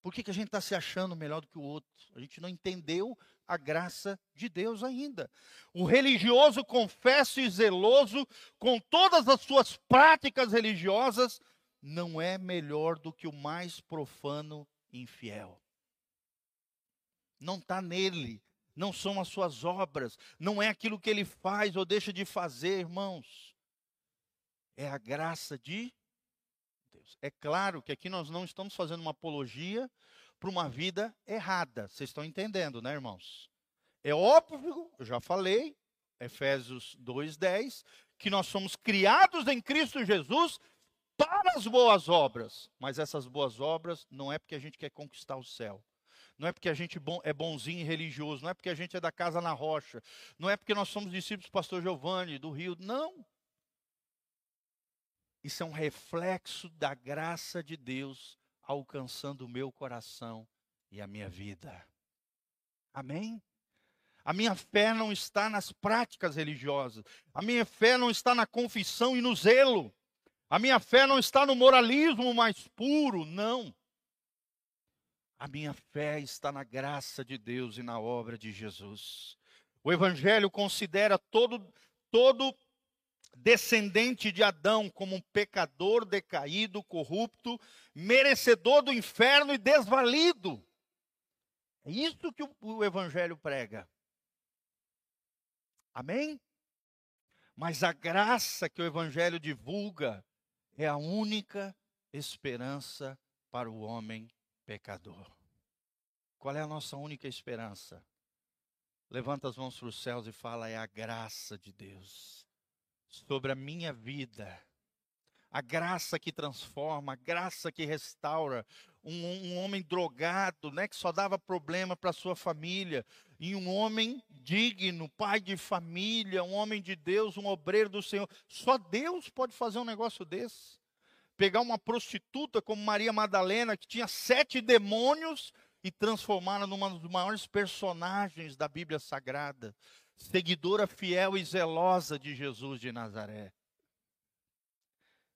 Por que, que a gente está se achando melhor do que o outro? A gente não entendeu a graça de Deus ainda. O religioso, confesso e zeloso, com todas as suas práticas religiosas, não é melhor do que o mais profano infiel. Não está nele, não são as suas obras, não é aquilo que ele faz ou deixa de fazer, irmãos. É a graça de É claro que aqui nós não estamos fazendo uma apologia para uma vida errada. Vocês estão entendendo, né, irmãos? É óbvio, eu já falei, Efésios 2:10, que nós somos criados em Cristo Jesus para as boas obras. Mas essas boas obras não é porque a gente quer conquistar o céu. Não é porque a gente é bonzinho e religioso, não é porque a gente é da casa na rocha, não é porque nós somos discípulos do pastor Giovanni do Rio, não. Isso é um reflexo da graça de Deus alcançando o meu coração e a minha vida. Amém? A minha fé não está nas práticas religiosas. A minha fé não está na confissão e no zelo. A minha fé não está no moralismo mais puro, não. A minha fé está na graça de Deus e na obra de Jesus. O evangelho considera todo todo descendente de Adão como um pecador decaído, corrupto, merecedor do inferno e desvalido. É isso que o, Evangelho prega. Amém? Mas a graça que o Evangelho divulga é a única esperança para o homem pecador. Qual é a nossa única esperança? Levanta as mãos para os céus e fala: é a graça de Deus sobre a minha vida. A graça que transforma, a graça que restaura. Um, um homem drogado, né, que só dava problema para sua família, e um homem digno, pai de família, um homem de Deus, um obreiro do Senhor. Só Deus pode fazer um negócio desse. Pegar uma prostituta como Maria Madalena, que tinha sete demônios, e transformá-la numa dos maiores personagens da Bíblia Sagrada seguidora fiel e zelosa de Jesus de Nazaré.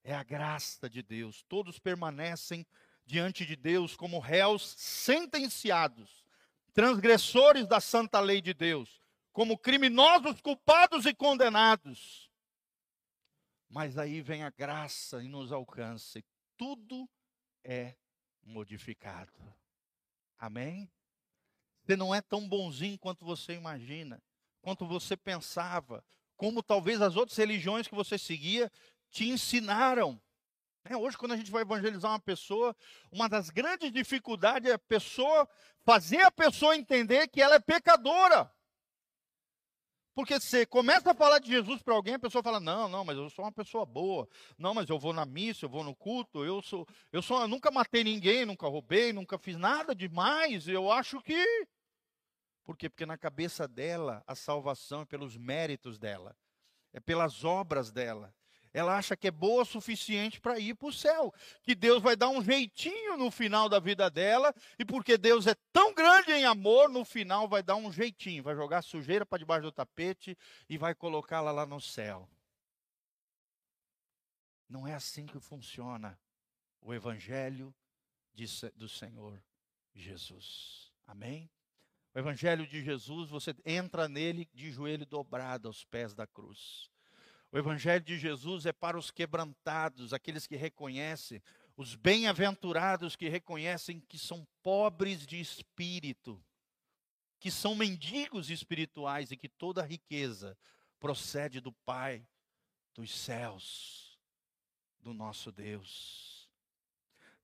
É a graça de Deus. Todos permanecem diante de Deus como réus sentenciados, transgressores da santa lei de Deus, como criminosos culpados e condenados. Mas aí vem a graça e nos alcança, tudo é modificado. Amém? Você não é tão bonzinho quanto você imagina quanto você pensava, como talvez as outras religiões que você seguia te ensinaram. É, hoje, quando a gente vai evangelizar uma pessoa, uma das grandes dificuldades é a pessoa fazer a pessoa entender que ela é pecadora. Porque você começa a falar de Jesus para alguém, a pessoa fala: "Não, não, mas eu sou uma pessoa boa. Não, mas eu vou na missa, eu vou no culto, eu sou eu sou eu nunca matei ninguém, nunca roubei, nunca fiz nada demais. Eu acho que por quê? Porque na cabeça dela a salvação é pelos méritos dela, é pelas obras dela. Ela acha que é boa o suficiente para ir para o céu, que Deus vai dar um jeitinho no final da vida dela, e porque Deus é tão grande em amor, no final vai dar um jeitinho, vai jogar sujeira para debaixo do tapete e vai colocá-la lá no céu. Não é assim que funciona o Evangelho de, do Senhor Jesus. Amém? O Evangelho de Jesus, você entra nele de joelho dobrado aos pés da cruz. O Evangelho de Jesus é para os quebrantados, aqueles que reconhecem, os bem-aventurados que reconhecem que são pobres de espírito, que são mendigos espirituais e que toda riqueza procede do Pai dos céus, do nosso Deus.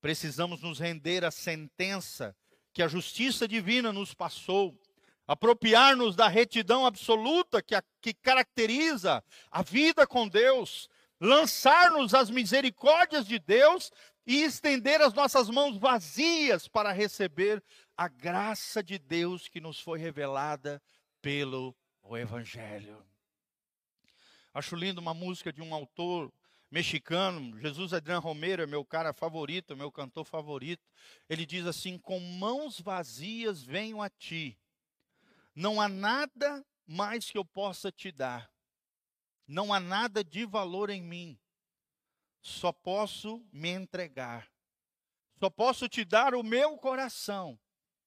Precisamos nos render à sentença que a justiça divina nos passou, apropriar-nos da retidão absoluta que, a, que caracteriza a vida com Deus, lançar-nos às misericórdias de Deus e estender as nossas mãos vazias para receber a graça de Deus que nos foi revelada pelo Evangelho. Acho lindo uma música de um autor mexicano, Jesus Adriano Romero é meu cara favorito, meu cantor favorito. Ele diz assim: Com mãos vazias venho a ti, não há nada mais que eu possa te dar, não há nada de valor em mim, só posso me entregar. Só posso te dar o meu coração,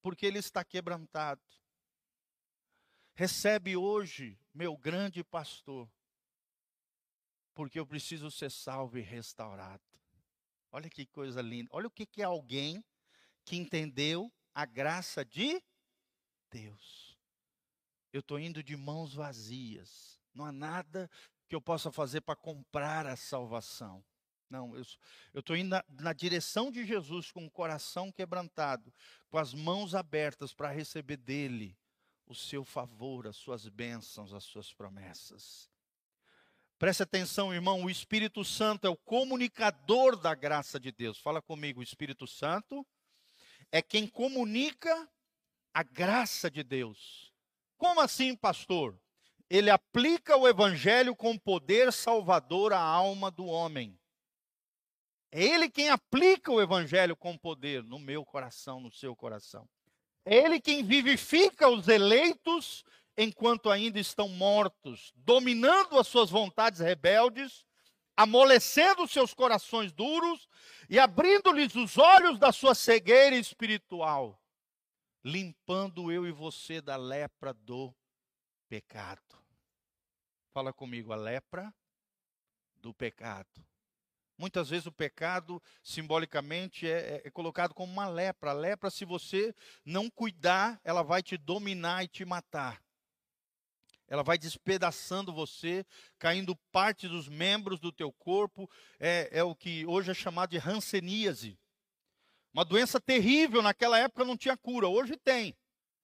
porque ele está quebrantado. Recebe hoje, meu grande pastor, porque eu preciso ser salvo e restaurado. Olha que coisa linda. Olha o que é alguém que entendeu a graça de Deus. Eu estou indo de mãos vazias. Não há nada que eu possa fazer para comprar a salvação. Não, eu estou indo na, na, direção de Jesus com o coração quebrantado, com as mãos abertas para receber dele o seu favor, as suas bênçãos, as suas promessas. Preste atenção, irmão, o Espírito Santo é o comunicador da graça de Deus. Fala comigo, o Espírito Santo é quem comunica a graça de Deus. Como assim, pastor? Ele aplica o evangelho com poder salvador à alma do homem. É ele quem aplica o evangelho com poder no meu coração, no seu coração. É ele quem vivifica os eleitos enquanto ainda estão mortos, dominando as suas vontades rebeldes, amolecendo seus corações duros e abrindo-lhes os olhos da sua cegueira espiritual, limpando eu e você da lepra do pecado. Fala comigo, a lepra do pecado. Muitas vezes o pecado, simbolicamente, é, é, é, colocado como uma lepra. A lepra, se você não cuidar, ela vai te dominar e te matar. Ela vai despedaçando você, caindo parte dos membros do teu corpo. É, é o que hoje é chamado de ranceníase. Uma doença terrível, naquela época não tinha cura, hoje tem.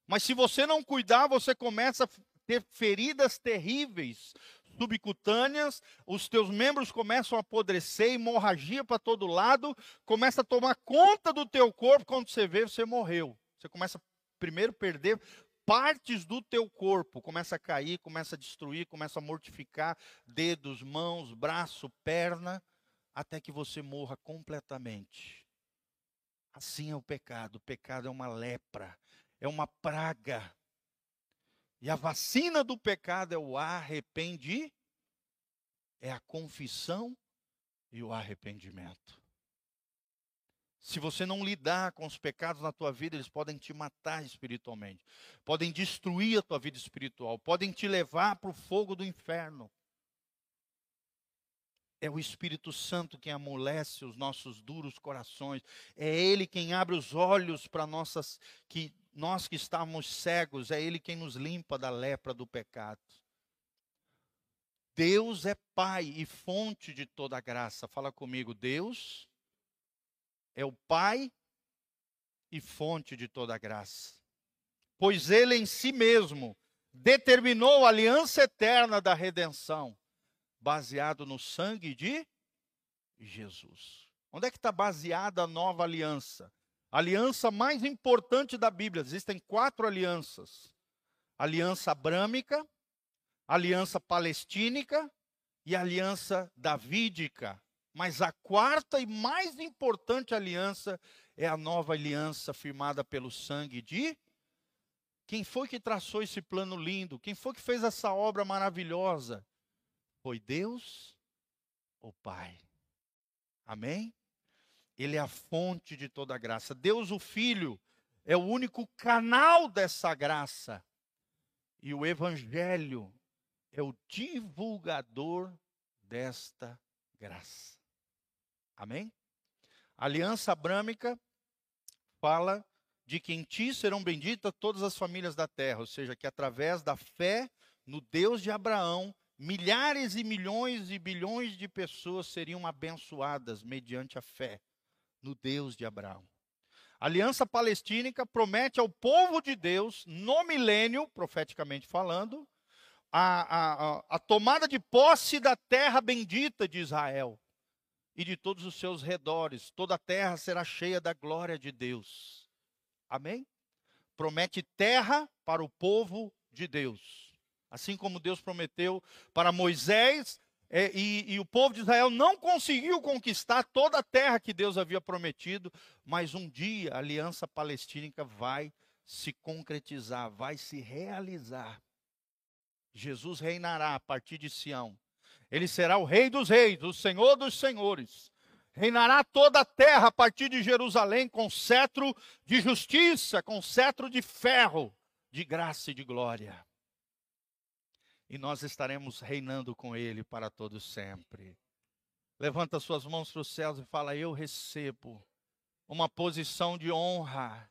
Mas se você não cuidar, você começa a ter feridas terríveis subcutâneas, os teus membros começam a apodrecer, hemorragia para todo lado, começa a tomar conta do teu corpo, quando você vê, você morreu. Você começa primeiro perder partes do teu corpo, começa a cair, começa a destruir, começa a mortificar dedos, mãos, braço, perna, até que você morra completamente. Assim é o pecado. O pecado é uma lepra, é uma praga e a vacina do pecado é o arrependimento, é a confissão e o arrependimento. Se você não lidar com os pecados na tua vida, eles podem te matar espiritualmente, podem destruir a tua vida espiritual, podem te levar para o fogo do inferno. É o Espírito Santo quem amolece os nossos duros corações. É Ele quem abre os olhos para nossas que nós que estamos cegos, é Ele quem nos limpa da lepra do pecado. Deus é Pai e fonte de toda graça. Fala comigo, Deus é o Pai e fonte de toda graça. Pois Ele em si mesmo determinou a aliança eterna da redenção, baseado no sangue de Jesus. Onde é que está baseada a nova aliança? aliança mais importante da Bíblia. Existem quatro alianças: aliança abrâmica, aliança palestínica e aliança davídica. Mas a quarta e mais importante aliança é a nova aliança firmada pelo sangue de quem foi que traçou esse plano lindo? Quem foi que fez essa obra maravilhosa? Foi Deus, o Pai. Amém? Ele é a fonte de toda a graça. Deus, o Filho, é o único canal dessa graça. E o Evangelho é o divulgador desta graça. Amém? A aliança abrâmica fala de que em ti serão benditas todas as famílias da terra, ou seja, que através da fé no Deus de Abraão, milhares e milhões e bilhões de pessoas seriam abençoadas mediante a fé no Deus de Abraão. A aliança palestínica promete ao povo de Deus, no milênio, profeticamente falando, a, a, a tomada de posse da terra bendita de Israel e de todos os seus redores. Toda a terra será cheia da glória de Deus. Amém? Promete terra para o povo de Deus. Assim como Deus prometeu para Moisés é, e, e, o povo de Israel não conseguiu conquistar toda a terra que Deus havia prometido, mas um dia a aliança palestínica vai se concretizar, vai se realizar. Jesus reinará a partir de Sião. Ele será o Rei dos Reis, o Senhor dos Senhores. Reinará toda a terra a partir de Jerusalém com cetro de justiça, com cetro de ferro, de graça e de glória. E nós estaremos reinando com ele para todo sempre. Levanta suas mãos para os céus e fala: Eu recebo uma posição de honra,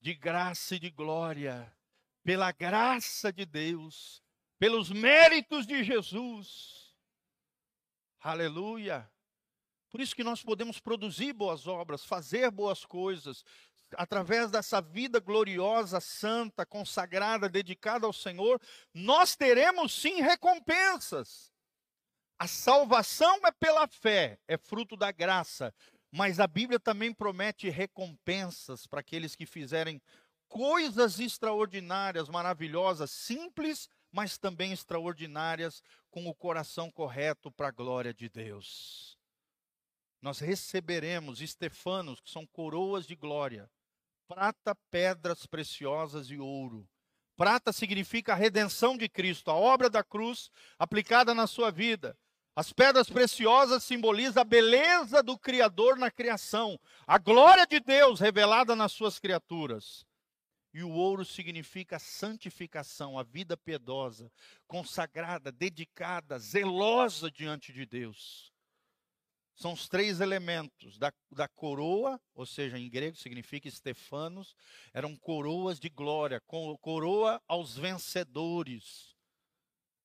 de graça e de glória, pela graça de Deus, pelos méritos de Jesus. Aleluia. Por isso que nós podemos produzir boas obras, fazer boas coisas, através dessa vida gloriosa, santa, consagrada, dedicada ao Senhor, nós teremos sim recompensas. A salvação é pela fé, é fruto da graça, mas a Bíblia também promete recompensas para aqueles que fizerem coisas extraordinárias, maravilhosas, simples, mas também extraordinárias, com o coração correto para a glória de Deus nós receberemos estefanos, que são coroas de glória, prata, pedras preciosas e ouro. Prata significa a redenção de Cristo, a obra da cruz aplicada na sua vida. As pedras preciosas simbolizam a beleza do Criador na criação, a glória de Deus revelada nas suas criaturas. E o ouro significa santificação, a vida piedosa, consagrada, dedicada, zelosa diante de Deus. São os três elementos da, da coroa, ou seja, em grego significa Estefanos, eram coroas de glória, coroa aos vencedores,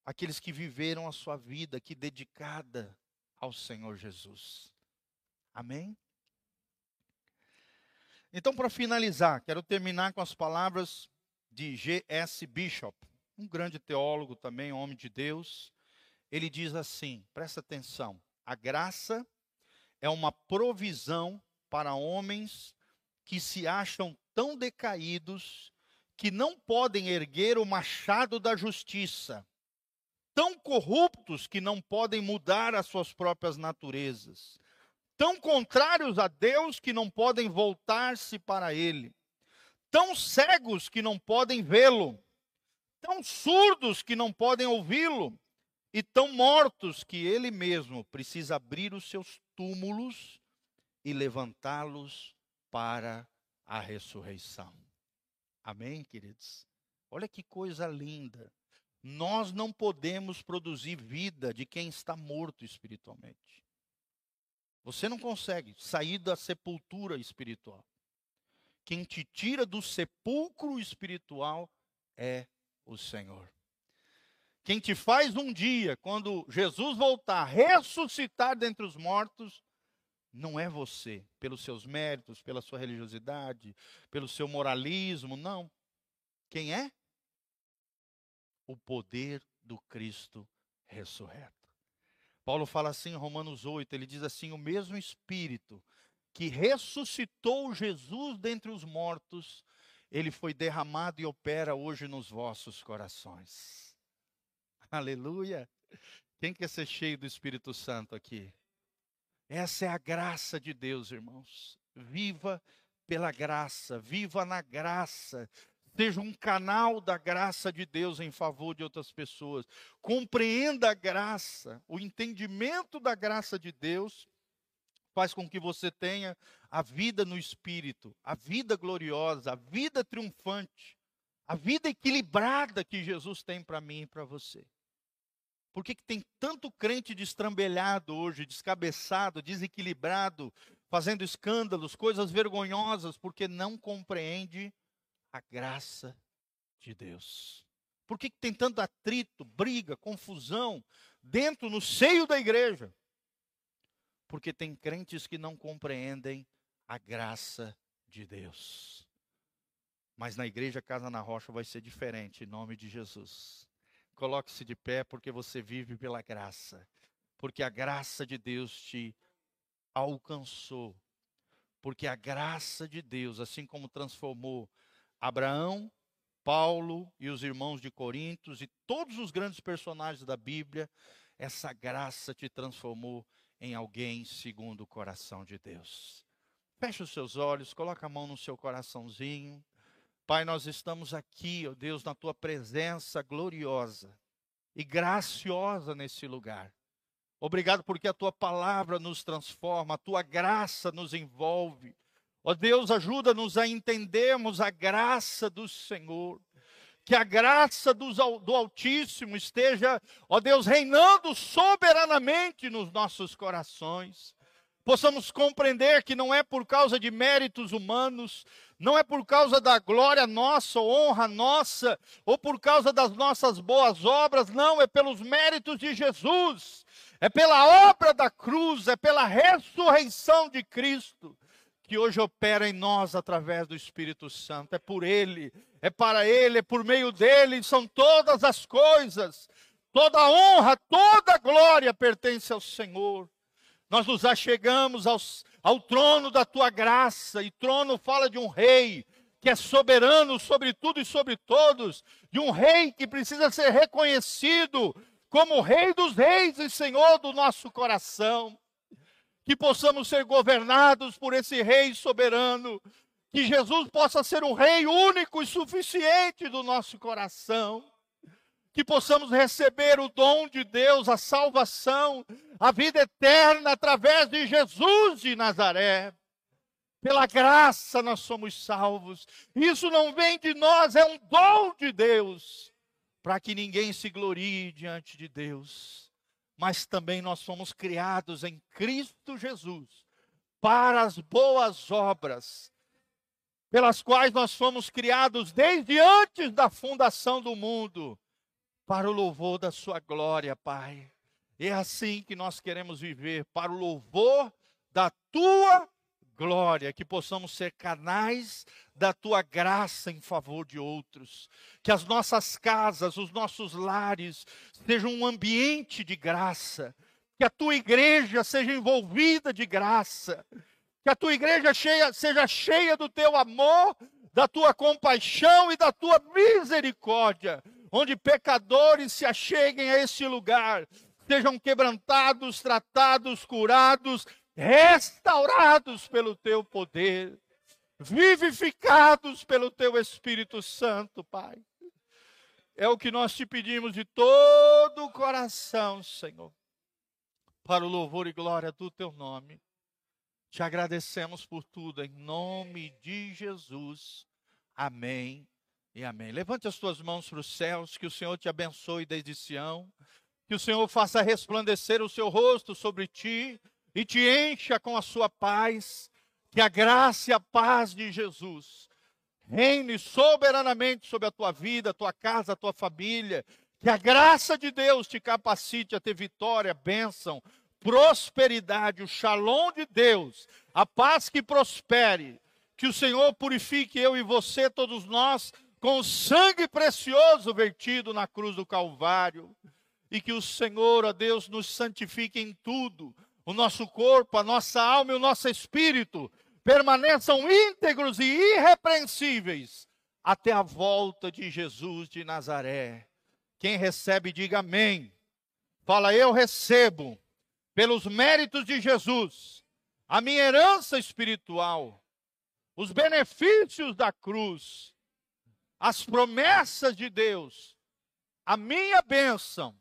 aqueles que viveram a sua vida aqui dedicada ao Senhor Jesus. Amém? Então, para finalizar, quero terminar com as palavras de G.S. Bishop, um grande teólogo também, homem de Deus. Ele diz assim: presta atenção, a graça é uma provisão para homens que se acham tão decaídos que não podem erguer o machado da justiça, tão corruptos que não podem mudar as suas próprias naturezas, tão contrários a Deus que não podem voltar-se para Ele, tão cegos que não podem vê-lo, tão surdos que não podem ouvi-lo, e tão mortos que Ele mesmo precisa abrir os seus túmulos e levantá-los para a ressurreição. Amém, queridos? Olha que coisa linda. Nós não podemos produzir vida de quem está morto espiritualmente. Você não consegue sair da sepultura espiritual. Quem te tira do sepulcro espiritual é o Senhor. Quem te faz um dia, quando Jesus voltar, ressuscitar dentre os mortos, não é você, pelos seus méritos, pela sua religiosidade, pelo seu moralismo, não. Quem é? O poder do Cristo ressurreto. Paulo fala assim em Romanos 8, ele diz assim: o mesmo Espírito que ressuscitou Jesus dentre os mortos, ele foi derramado e opera hoje nos vossos corações. Aleluia. Quem quer ser cheio do Espírito Santo aqui? Essa é a graça de Deus, irmãos. Viva pela graça, viva na graça. Seja um canal da graça de Deus em favor de outras pessoas. Compreenda a graça, o entendimento da graça de Deus faz com que você tenha a vida no espírito, a vida gloriosa, a vida triunfante, a vida equilibrada que Jesus tem para mim e para você. Por que, que tem tanto crente destrambelhado hoje, descabeçado, desequilibrado, fazendo escândalos, coisas vergonhosas, porque não compreende a graça de Deus? Por que, tem tanto atrito, briga, confusão dentro, no seio da igreja? Porque tem crentes que não compreendem a graça de Deus. Mas na igreja Casa na Rocha vai ser diferente, em nome de Jesus. Coloque-se de pé, porque você vive pela graça. Porque a graça de Deus te alcançou. Porque a graça de Deus, assim como transformou Abraão, Paulo e os irmãos de Corintos e todos os grandes personagens da Bíblia, essa graça te transformou em alguém segundo o coração de Deus. Feche os seus olhos, coloque a mão no seu coraçãozinho. Pai, nós estamos aqui, ó Deus, na tua presença gloriosa e graciosa nesse lugar. Obrigado porque a tua palavra nos transforma, a tua graça nos envolve. Ó Deus, ajuda-nos a entendermos a graça do Senhor. Que a graça do, Altíssimo esteja, ó Deus, reinando soberanamente nos nossos corações. Possamos compreender que não é por causa de méritos humanos, não é por causa da glória nossa, honra nossa, ou por causa das nossas boas obras, não, é pelos méritos de Jesus, é pela obra da cruz, é pela ressurreição de Cristo, que hoje opera em nós através do Espírito Santo, é por Ele, é para Ele, é por meio dele, são todas as coisas, toda honra, toda glória pertence ao Senhor. Nós nos achegamos aos, ao trono da tua graça, e trono fala de um rei que é soberano sobre tudo e sobre todos, de um rei que precisa ser reconhecido como Rei dos Reis e Senhor do nosso coração. Que possamos ser governados por esse Rei soberano, que Jesus possa ser o Rei único e suficiente do nosso coração que possamos receber o dom de Deus, a salvação, a vida eterna através de Jesus de Nazaré. Pela graça nós somos salvos. Isso não vem de nós, é um dom de Deus, para que ninguém se glorie diante de Deus. Mas também nós fomos criados em Cristo Jesus para as boas obras, pelas quais nós fomos criados desde antes da fundação do mundo para o louvor da Sua glória, Pai. É assim que nós queremos viver, para o louvor da Tua glória, que possamos ser canais da Tua graça em favor de outros. Que as nossas casas, os nossos lares, sejam um ambiente de graça. Que a Tua igreja seja envolvida de graça. Que a Tua igreja cheia, seja cheia do Teu amor, da Tua compaixão e da Tua misericórdia onde pecadores se acheguem a esse lugar, sejam quebrantados, tratados, curados, restaurados pelo teu poder, vivificados pelo teu Espírito Santo, Pai. É o que nós te pedimos de todo o coração, Senhor, para o louvor e glória do teu nome. Te agradecemos por tudo, em nome de Jesus. Amém e amém. Levante as tuas mãos para os céus, que o Senhor te abençoe desde Sião, que o Senhor faça resplandecer o seu rosto sobre ti e te encha com a sua paz, que a graça e a paz de Jesus reine soberanamente sobre a tua vida, a tua casa, a tua família, que a graça de Deus te capacite a ter vitória, bênção, prosperidade, o shalom de Deus, a paz que prospere, que o Senhor purifique eu e você, todos nós, com o sangue precioso vertido na cruz do Calvário. E que o Senhor, a Deus, nos santifique em tudo. O nosso corpo, a nossa alma e o nosso espírito permaneçam íntegros e irrepreensíveis até a volta de Jesus de Nazaré. Quem recebe, diga amém. Fala, eu recebo, pelos méritos de Jesus, a minha herança espiritual, os benefícios da cruz as promessas de Deus, a minha bênção,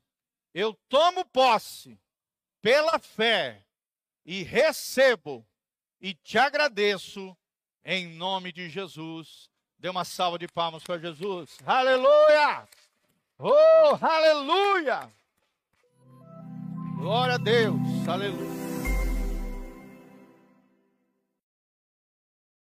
eu tomo posse pela fé e recebo e te agradeço em nome de Jesus. Dê uma salva de palmas para Jesus. Aleluia! Oh, aleluia! Glória a Deus. Aleluia.